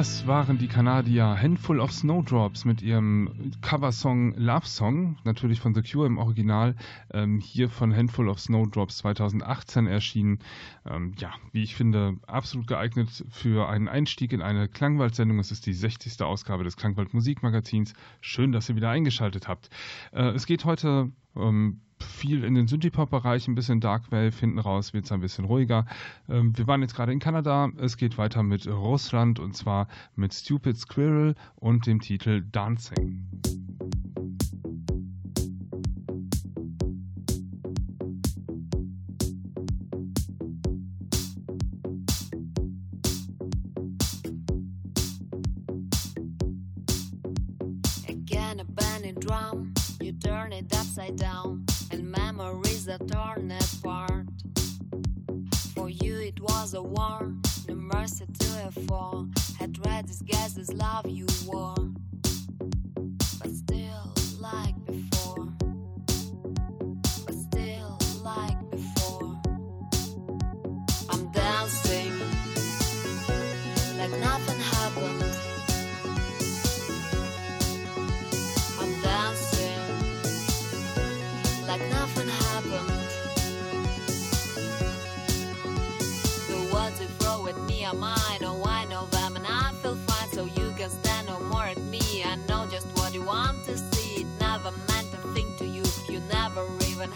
Das waren die Kanadier Handful of Snowdrops mit ihrem Coversong Love Song, natürlich von The Cure im Original, ähm, hier von Handful of Snowdrops 2018 erschienen. Ähm, ja, wie ich finde, absolut geeignet für einen Einstieg in eine Klangwald-Sendung. Es ist die 60. Ausgabe des Klangwald Musikmagazins. Schön, dass ihr wieder eingeschaltet habt. Äh, es geht heute ähm, viel in den Synthie-Pop-Bereich, ein bisschen Dark Wave, hinten raus wird es ein bisschen ruhiger. Ähm, wir waren jetzt gerade in Kanada, es geht weiter mit Russland und zwar mit Stupid Squirrel und dem Titel Dancing. Again, a bending drum, you turn it upside down that torn apart. For you it was a war, no mercy to a fall. Had read disguised as love you wore,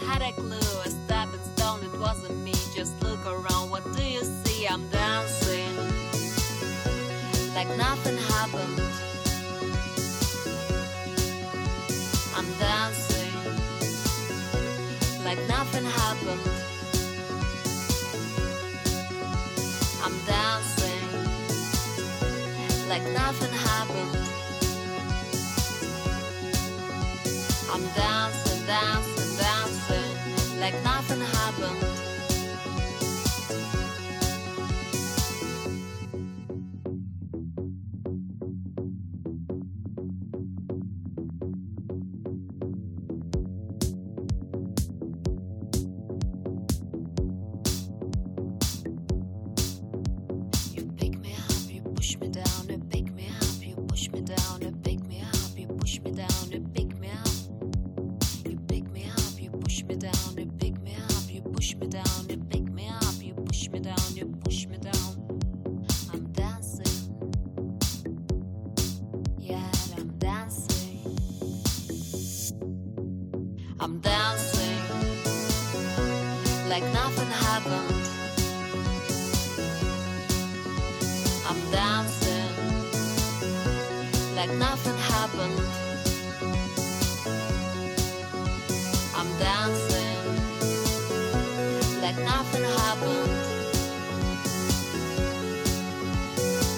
had a clue. A stepping stone, it wasn't me. Just look around, what do you see? I'm dancing like nothing happened. I'm dancing like nothing happened. I'm dancing like nothing happened. like nothing happened. I'm dancing like nothing happened. I'm dancing like nothing happened.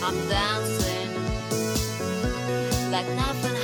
I'm dancing like nothing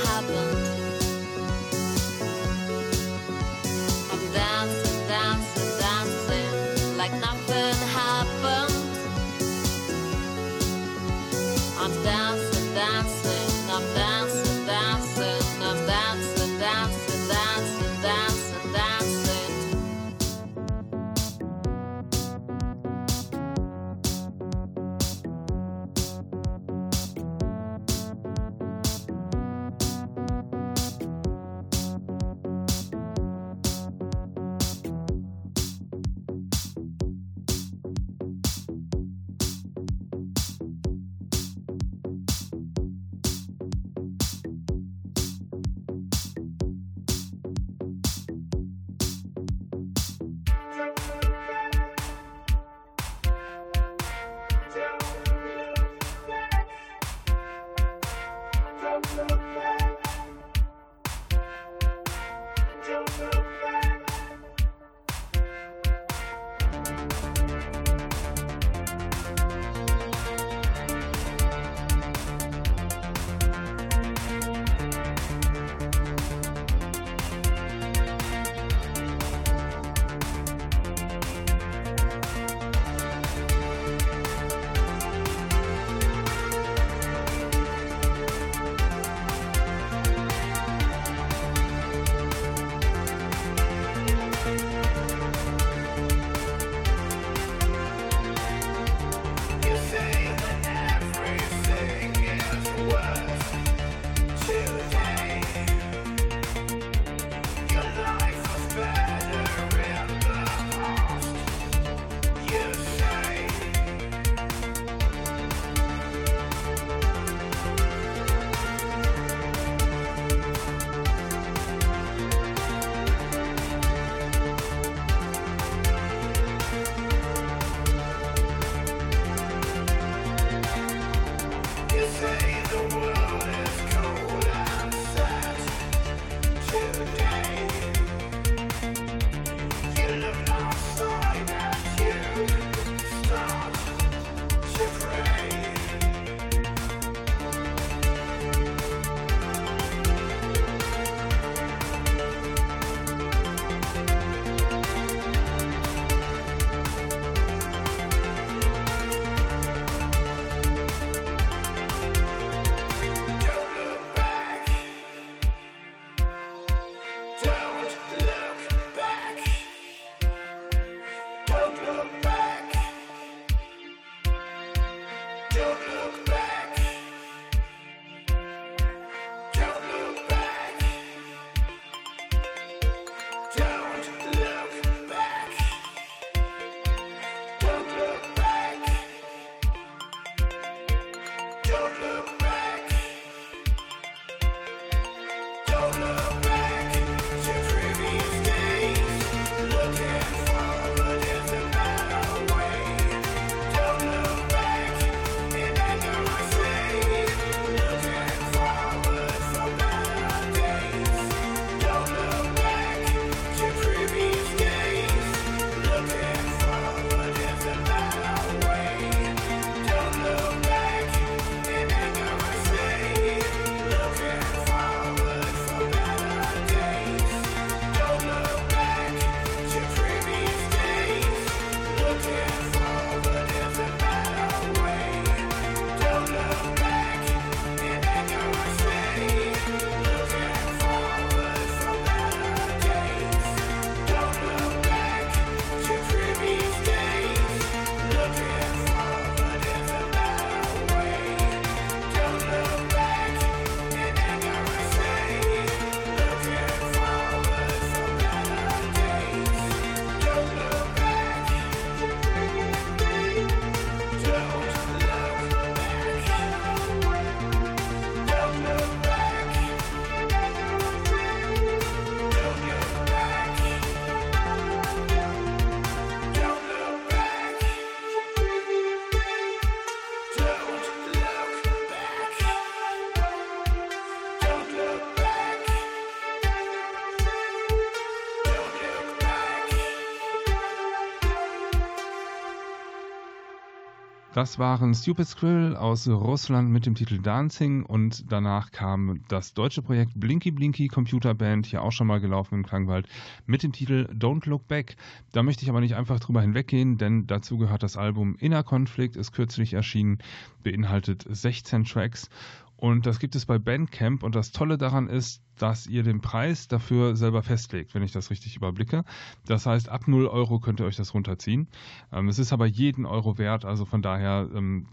Das waren Stupid Skrill aus Russland mit dem Titel Dancing und danach kam das deutsche Projekt Blinky Blinky Computer Band, hier auch schon mal gelaufen im Klangwald, mit dem Titel Don't Look Back. Da möchte ich aber nicht einfach drüber hinweggehen, denn dazu gehört das Album Inner Conflict, ist kürzlich erschienen, beinhaltet 16 Tracks und das gibt es bei Bandcamp. Und das Tolle daran ist, dass ihr den Preis dafür selber festlegt, wenn ich das richtig überblicke. Das heißt, ab 0 Euro könnt ihr euch das runterziehen. Ähm, es ist aber jeden Euro wert. Also von daher ähm,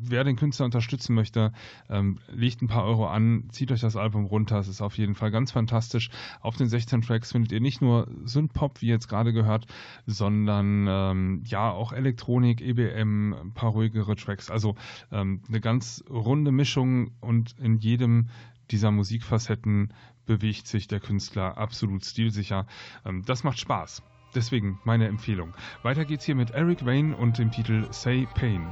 wer den Künstler unterstützen möchte, ähm, legt ein paar Euro an, zieht euch das Album runter. Es ist auf jeden Fall ganz fantastisch. Auf den 16 Tracks findet ihr nicht nur Synthpop, wie jetzt gerade gehört, sondern ähm, ja auch Elektronik, EBM, ein paar ruhigere Tracks. Also ähm, eine ganz runde Mischung und in jedem dieser Musikfacetten bewegt sich der Künstler absolut stilsicher. Ähm, das macht Spaß. Deswegen meine Empfehlung. Weiter geht's hier mit Eric Wayne und dem Titel Say Pain.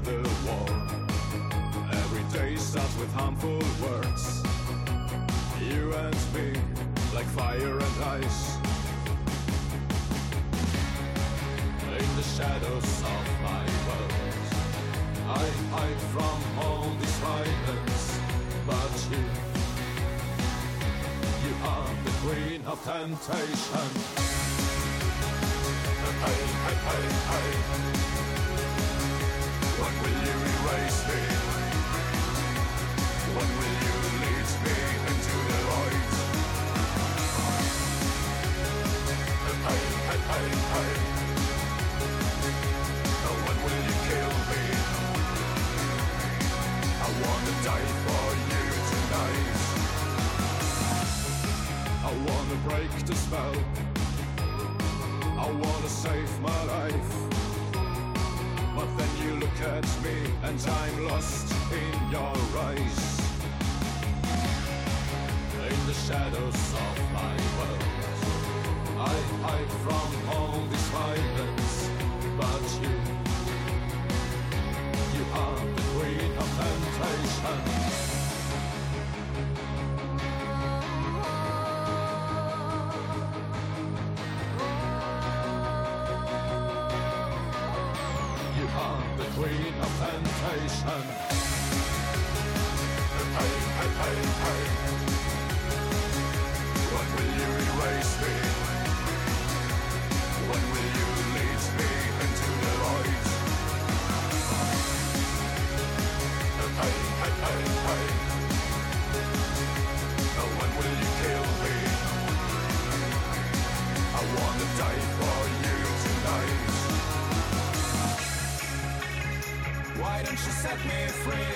the wall. Every day starts with harmful words. You and me, like fire and ice. In the shadows of my world, I hide from all this violence. But you, you are the queen of temptation. Hey, hey, hey, hey break the spell. I wanna save my life. Look at me and I'm lost in your eyes. In the shadows of my world, I hide from all this violence. But you, you are the queen of temptation. Nation. Why don't you set me free?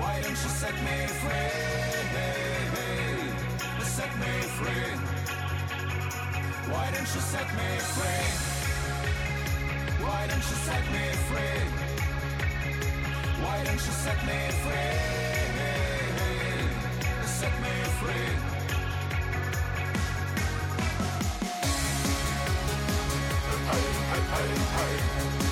Why don't you set me free? Set me free. Why don't you set me free? Why don't you set me free? Why don't you set me free? Set me free. Hey, hey, hey,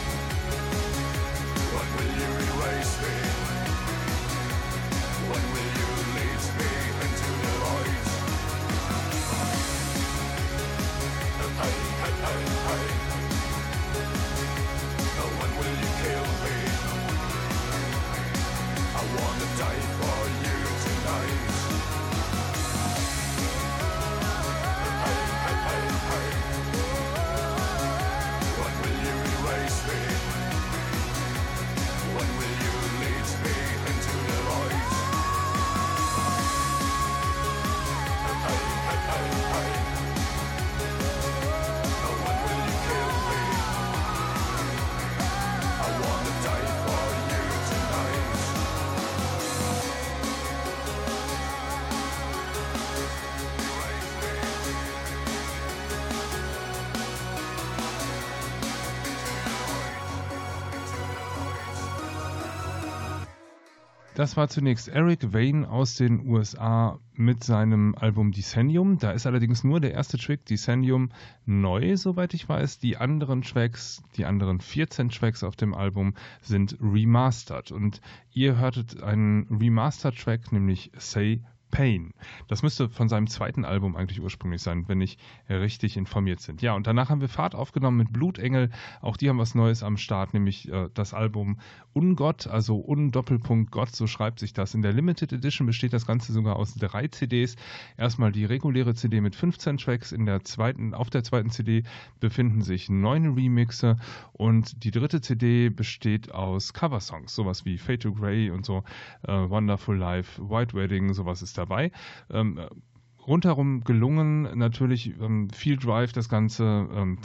Das war zunächst Eric Wayne aus den USA mit seinem Album Decennium. Da ist allerdings nur der erste Track Decennium neu, soweit ich weiß. Die anderen Tracks, die anderen 14 Tracks auf dem Album sind remastered. Und ihr hörtet einen Remastered-Track, nämlich Say Pain. Das müsste von seinem zweiten Album eigentlich ursprünglich sein, wenn ich richtig informiert sind. Ja, und danach haben wir Fahrt aufgenommen mit Blutengel. Auch die haben was Neues am Start, nämlich äh, das Album Ungott, also Un-Doppelpunkt Gott, so schreibt sich das. In der Limited Edition besteht das Ganze sogar aus drei CDs. Erstmal die reguläre CD mit 15 Tracks. In der zweiten, auf der zweiten CD befinden sich neun Remixe und die dritte CD besteht aus Coversongs, sowas wie Fade to Grey und so, äh, Wonderful Life, White Wedding, sowas ist dabei. Ähm, rundherum gelungen, natürlich ähm, viel Drive, das Ganze ähm,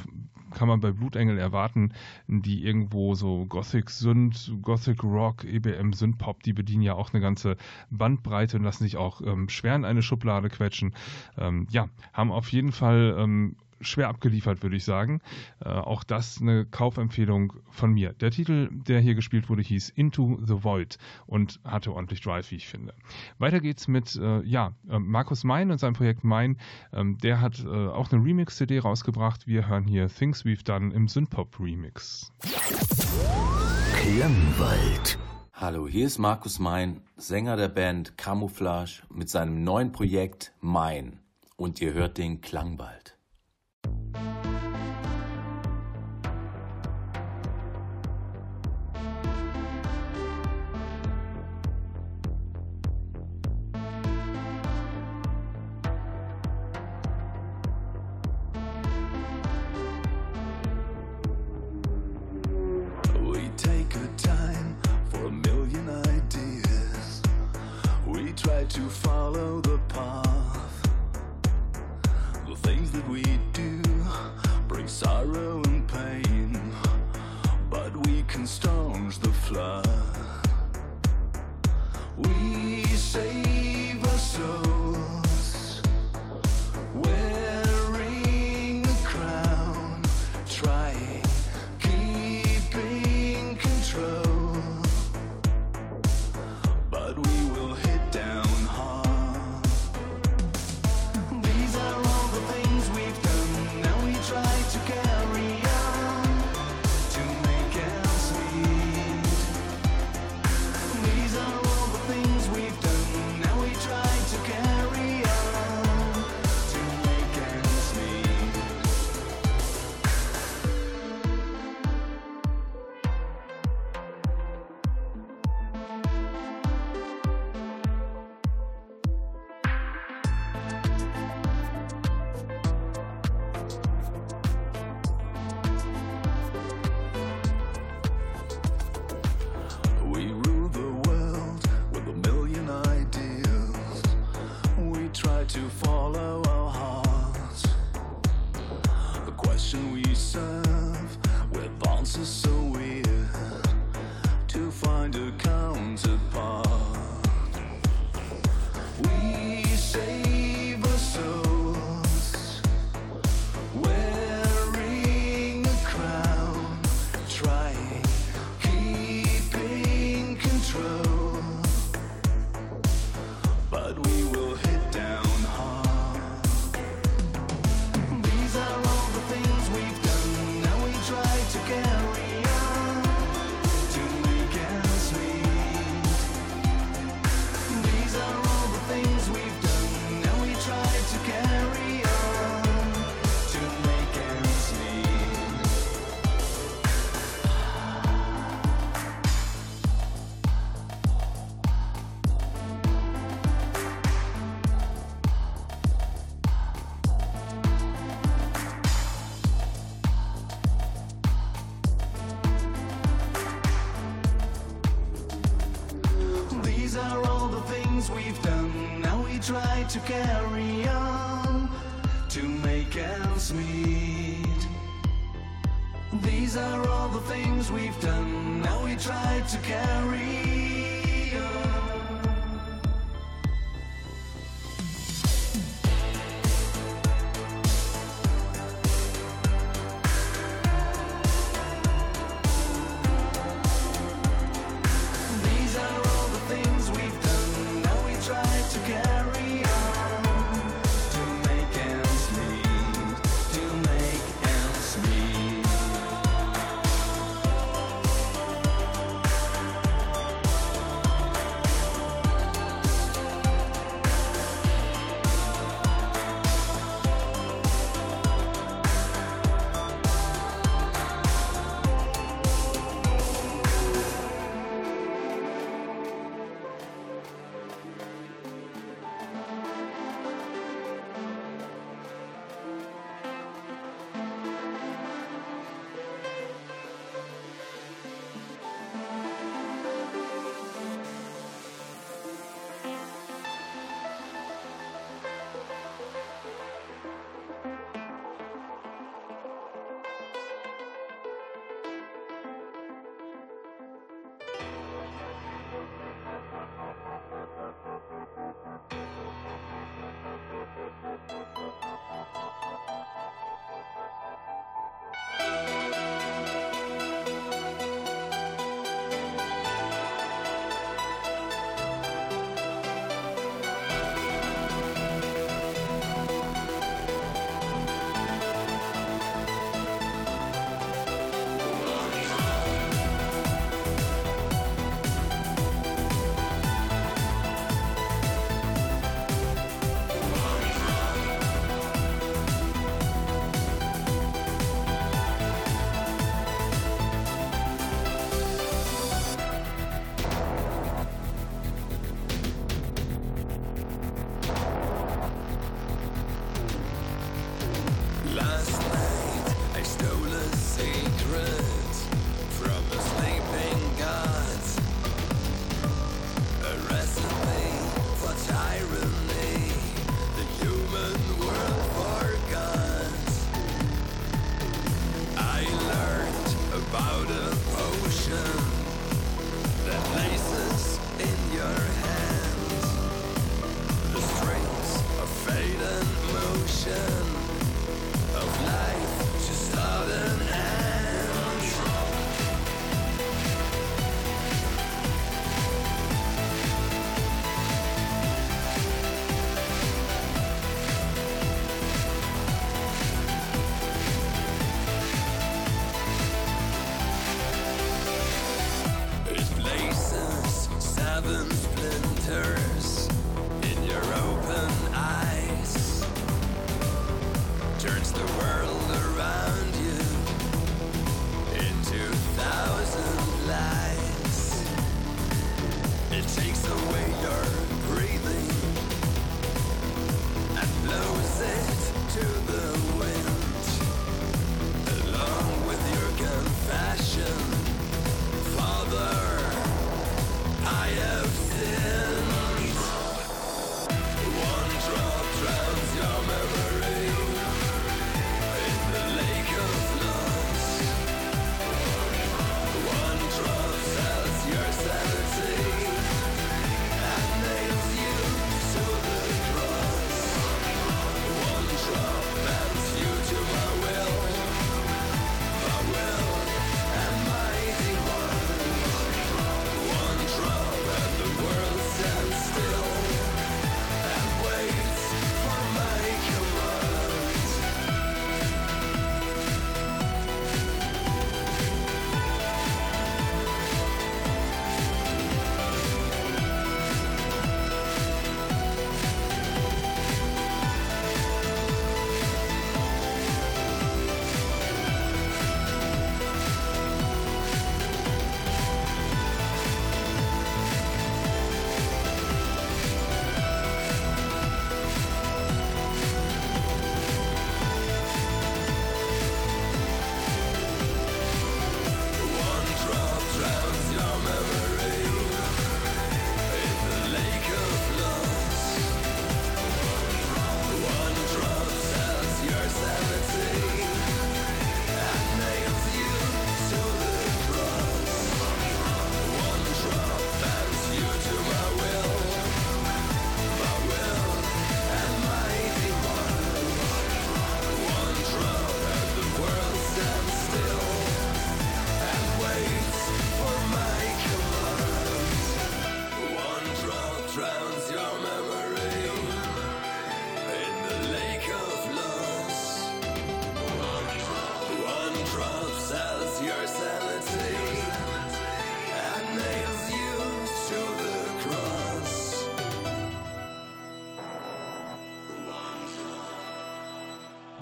kann man bei Blutengel erwarten, die irgendwo so Gothic Synth, Gothic Rock, EBM Synth Pop, die bedienen ja auch eine ganze Bandbreite und lassen sich auch ähm, schwer in eine Schublade quetschen. Ähm, ja, haben auf jeden Fall ähm, schwer abgeliefert, würde ich sagen. Äh, auch das eine Kaufempfehlung von mir. Der Titel, der hier gespielt wurde, hieß Into the Void und hatte ordentlich Drive, wie ich finde. Weiter geht's mit äh, ja, äh, Markus Mein und seinem Projekt Mein. Ähm, der hat äh, auch eine Remix-CD rausgebracht. Wir hören hier Things We've Done im Synthpop-Remix. Klangwald. Hallo, hier ist Markus Mein, Sänger der Band Camouflage mit seinem neuen Projekt Mein. Und ihr hört den Klangwald. We can staunch the flood. We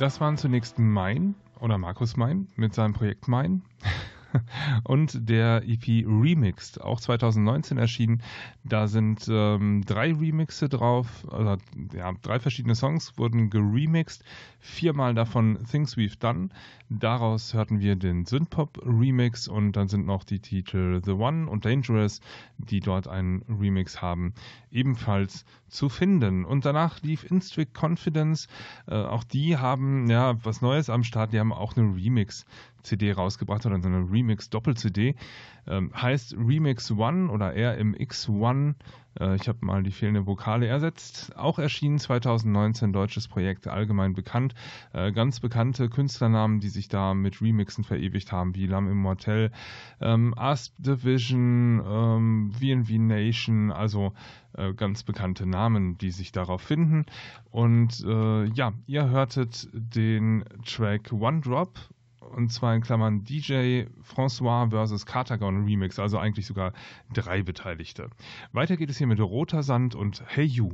Das waren zunächst Mein oder Markus Mein mit seinem Projekt Mein und der EP Remixed, auch 2019 erschienen. Da sind ähm, drei Remixe drauf, also ja, drei verschiedene Songs wurden geremixed, viermal davon Things We've Done. Daraus hörten wir den Synthpop Remix und dann sind noch die Titel The One und Dangerous, die dort einen Remix haben, ebenfalls zu finden. Und danach lief Instrict Confidence. Äh, auch die haben ja was Neues am Start. Die haben auch eine Remix CD rausgebracht oder so eine Remix Doppel-CD. Ähm, heißt Remix One oder RMX One. Äh, ich habe mal die fehlende Vokale ersetzt. Auch erschienen 2019, deutsches Projekt, allgemein bekannt. Äh, ganz bekannte Künstlernamen, die sich da mit Remixen verewigt haben, wie Lam Immortel, ähm, Asp Division, ähm, VNV Nation, also äh, ganz bekannte Namen, die sich darauf finden. Und äh, ja, ihr hörtet den Track One Drop und zwar in Klammern DJ François vs. Katagon Remix, also eigentlich sogar drei Beteiligte. Weiter geht es hier mit Roter Sand und Hey You.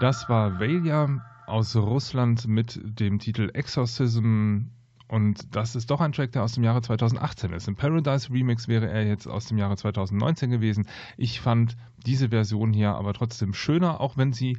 Das war Velia aus Russland mit dem Titel Exorcism. Und das ist doch ein Track, der aus dem Jahre 2018 ist. Im Paradise Remix wäre er jetzt aus dem Jahre 2019 gewesen. Ich fand diese Version hier aber trotzdem schöner, auch wenn sie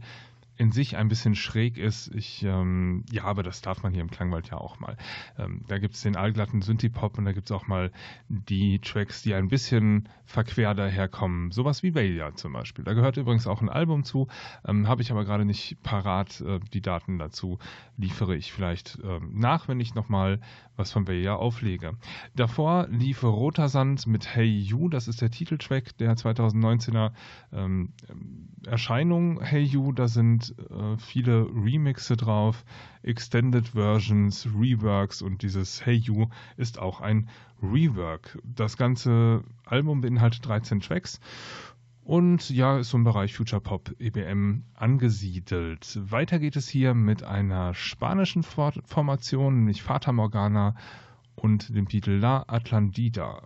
in sich ein bisschen schräg ist. Ich, ähm, ja, aber das darf man hier im Klangwald ja auch mal. Ähm, da gibt es den allglatten Synthie-Pop und da gibt es auch mal die Tracks, die ein bisschen verquer daherkommen. Sowas wie Velia zum Beispiel. Da gehört übrigens auch ein Album zu, ähm, habe ich aber gerade nicht parat. Äh, die Daten dazu liefere ich vielleicht ähm, nach, wenn ich nochmal was von Velia auflege. Davor lief Roter Sand mit Hey You, das ist der Titeltrack der 2019er ähm, Erscheinung Hey You. Da sind äh, viele Remixe drauf, Extended Versions, Reworks und dieses Hey You ist auch ein Rework. Das ganze Album beinhaltet 13 Tracks und ja, ist so im Bereich Future Pop EBM angesiedelt. Weiter geht es hier mit einer spanischen Formation, nämlich Fata Morgana und dem Titel La Atlantida.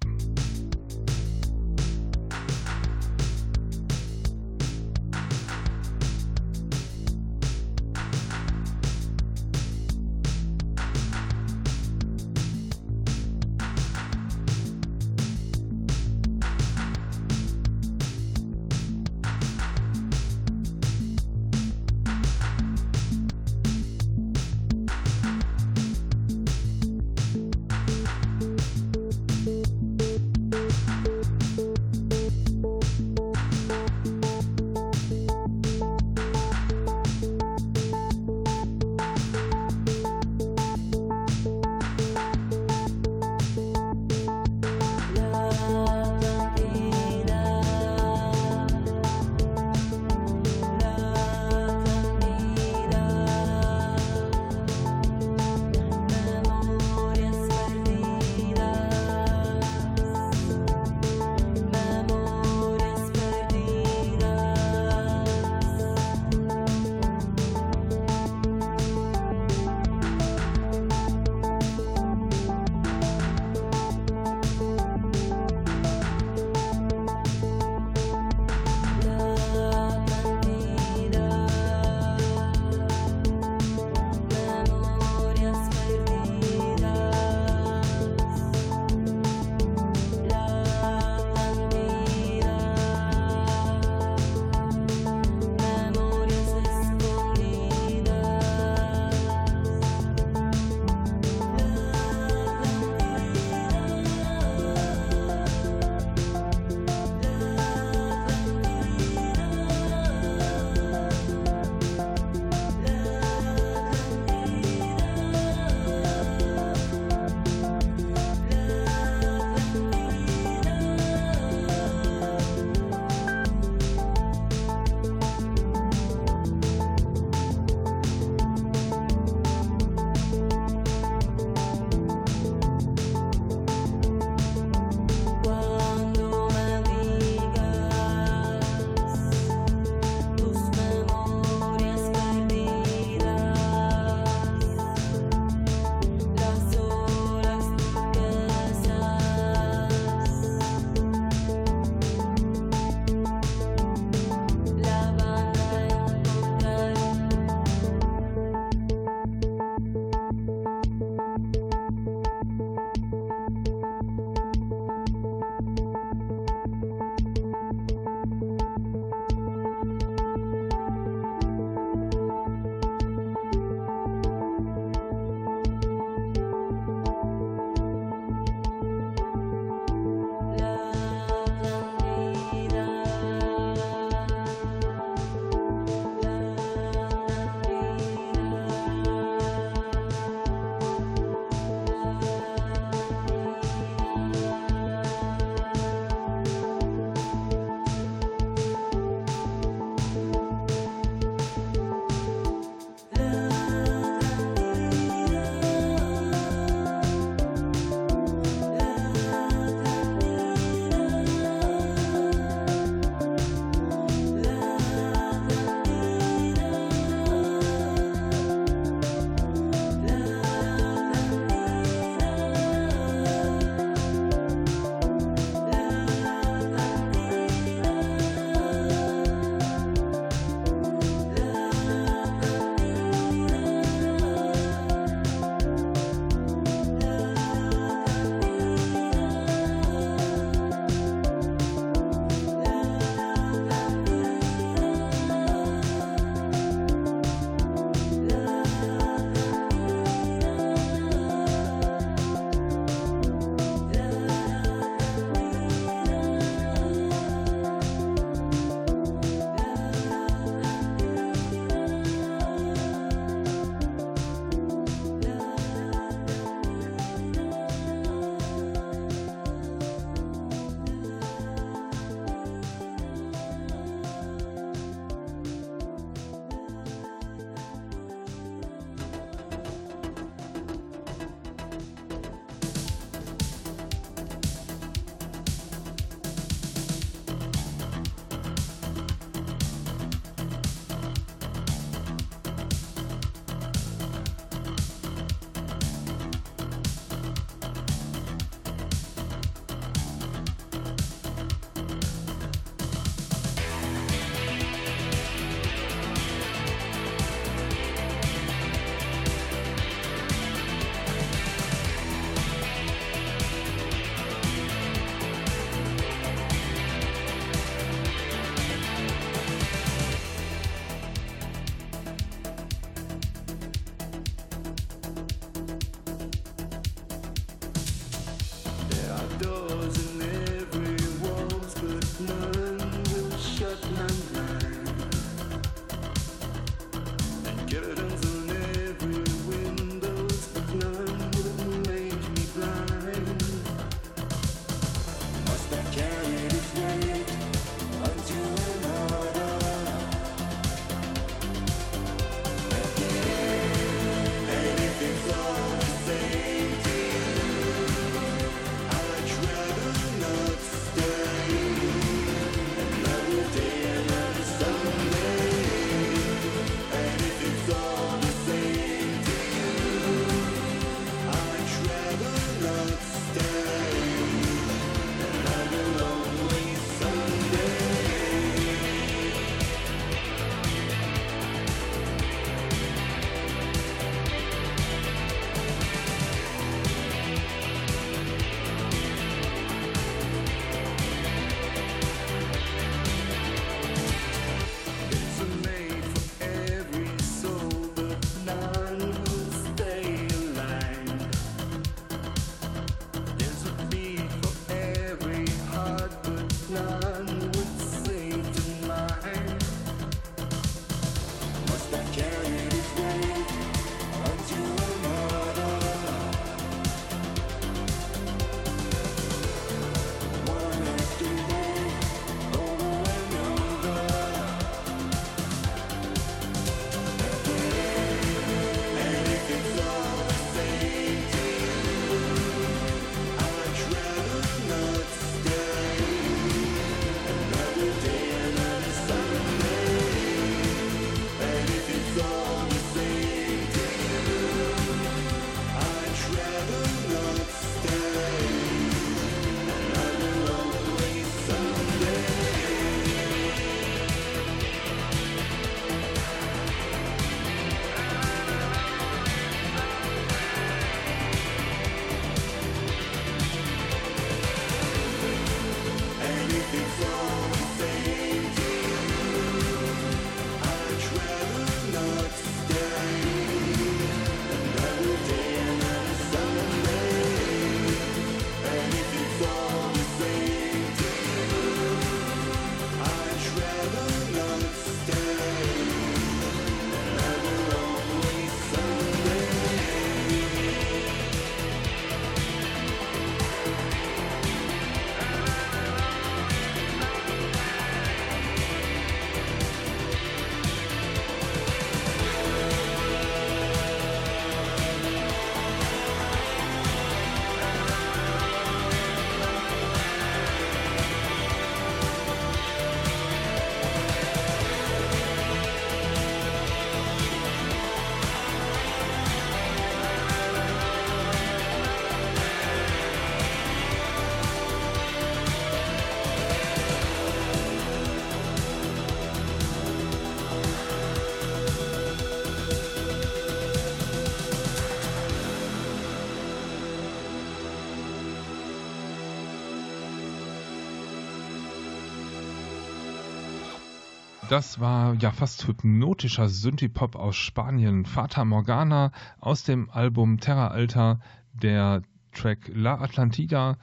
Das war ja fast hypnotischer Synthie-Pop aus Spanien. Fata Morgana aus dem Album Terra Alta, der Track La Atlantida.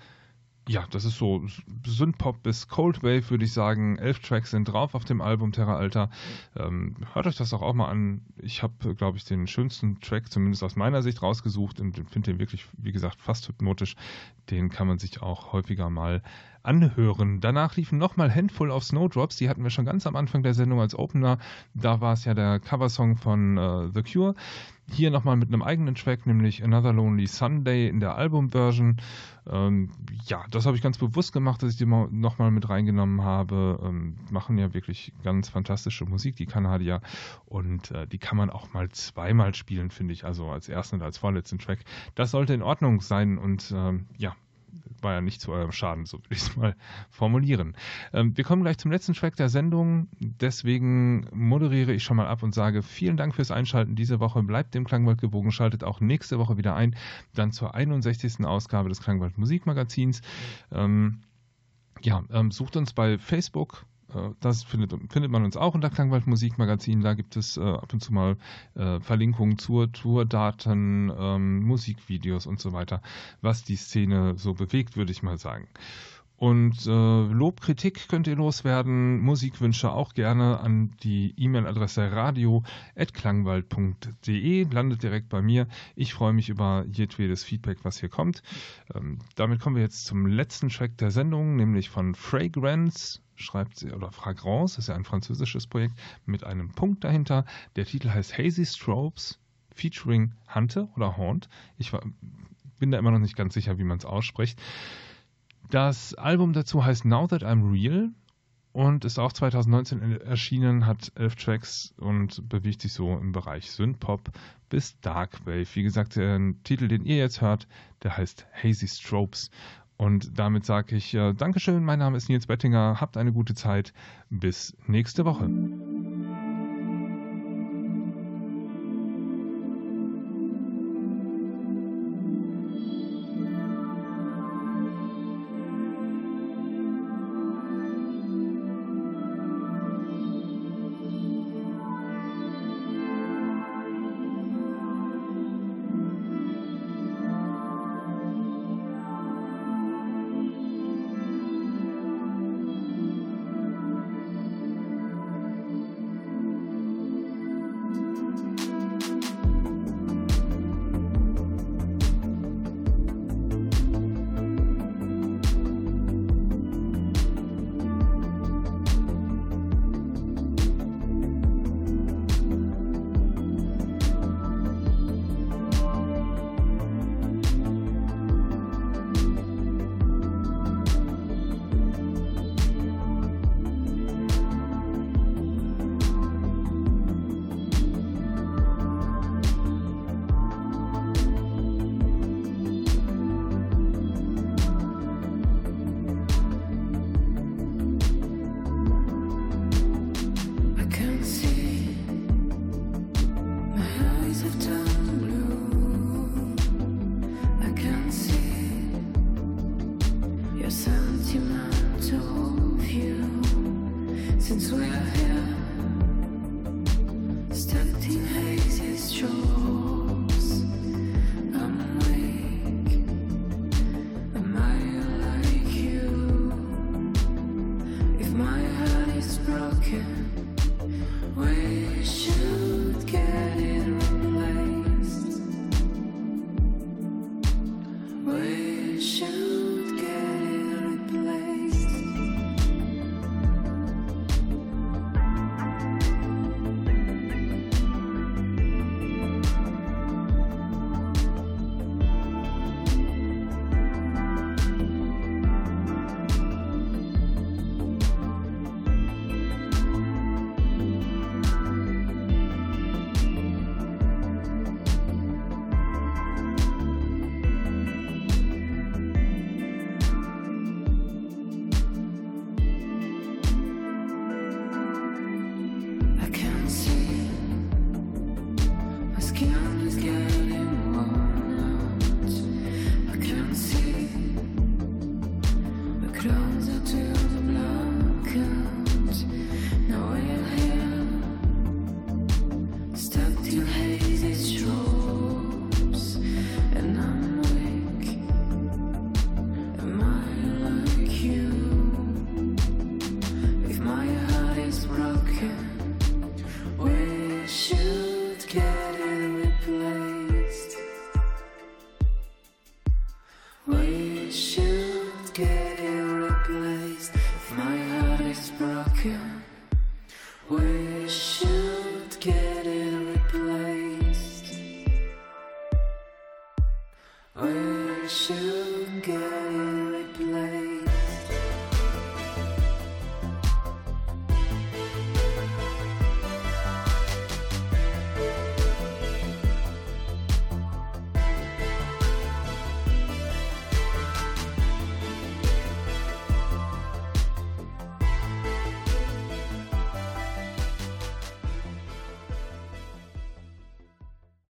Ja, das ist so Synthpop bis Cold Wave, würde ich sagen. Elf Tracks sind drauf auf dem Album Terra Alta. Ähm, hört euch das doch auch mal an. Ich habe, glaube ich, den schönsten Track, zumindest aus meiner Sicht, rausgesucht und finde den wirklich, wie gesagt, fast hypnotisch. Den kann man sich auch häufiger mal anhören. Danach liefen nochmal Handful of Snowdrops, die hatten wir schon ganz am Anfang der Sendung als Opener. Da war es ja der Coversong von uh, The Cure. Hier nochmal mit einem eigenen Track, nämlich Another Lonely Sunday in der Albumversion. Ähm, ja, das habe ich ganz bewusst gemacht, dass ich die nochmal mit reingenommen habe. Ähm, machen ja wirklich ganz fantastische Musik, die Kanadier. Und äh, die kann man auch mal zweimal spielen, finde ich. Also als ersten und als vorletzten Track. Das sollte in Ordnung sein. Und ähm, ja, war ja nicht zu eurem Schaden, so würde ich es mal formulieren. Ähm, wir kommen gleich zum letzten Track der Sendung. Deswegen moderiere ich schon mal ab und sage vielen Dank fürs Einschalten diese Woche. Bleibt dem Klangwald gewogen, schaltet auch nächste Woche wieder ein. Dann zur 61. Ausgabe des Klangwald Musikmagazins. Ähm, ja, ähm, sucht uns bei Facebook, das findet, findet man uns auch unter Klangwald Musikmagazin. Da gibt es äh, ab und zu mal äh, Verlinkungen zur Tourdaten, ähm, Musikvideos und so weiter, was die Szene so bewegt, würde ich mal sagen. Und äh, Lob, Kritik könnt ihr loswerden, Musikwünsche auch gerne an die E-Mail-Adresse radio.klangwald.de, landet direkt bei mir. Ich freue mich über jedwedes Feedback, was hier kommt. Ähm, damit kommen wir jetzt zum letzten Track der Sendung, nämlich von Fragrance, schreibt sie, oder Fragrance, ist ja ein französisches Projekt mit einem Punkt dahinter. Der Titel heißt Hazy Strobes featuring Hunter oder Haunt. Ich war, bin da immer noch nicht ganz sicher, wie man es ausspricht. Das Album dazu heißt Now That I'm Real und ist auch 2019 erschienen, hat elf Tracks und bewegt sich so im Bereich Synthpop bis Darkwave. Wie gesagt, der Titel, den ihr jetzt hört, der heißt Hazy Strobes. Und damit sage ich äh, Dankeschön, mein Name ist Nils Bettinger, habt eine gute Zeit, bis nächste Woche.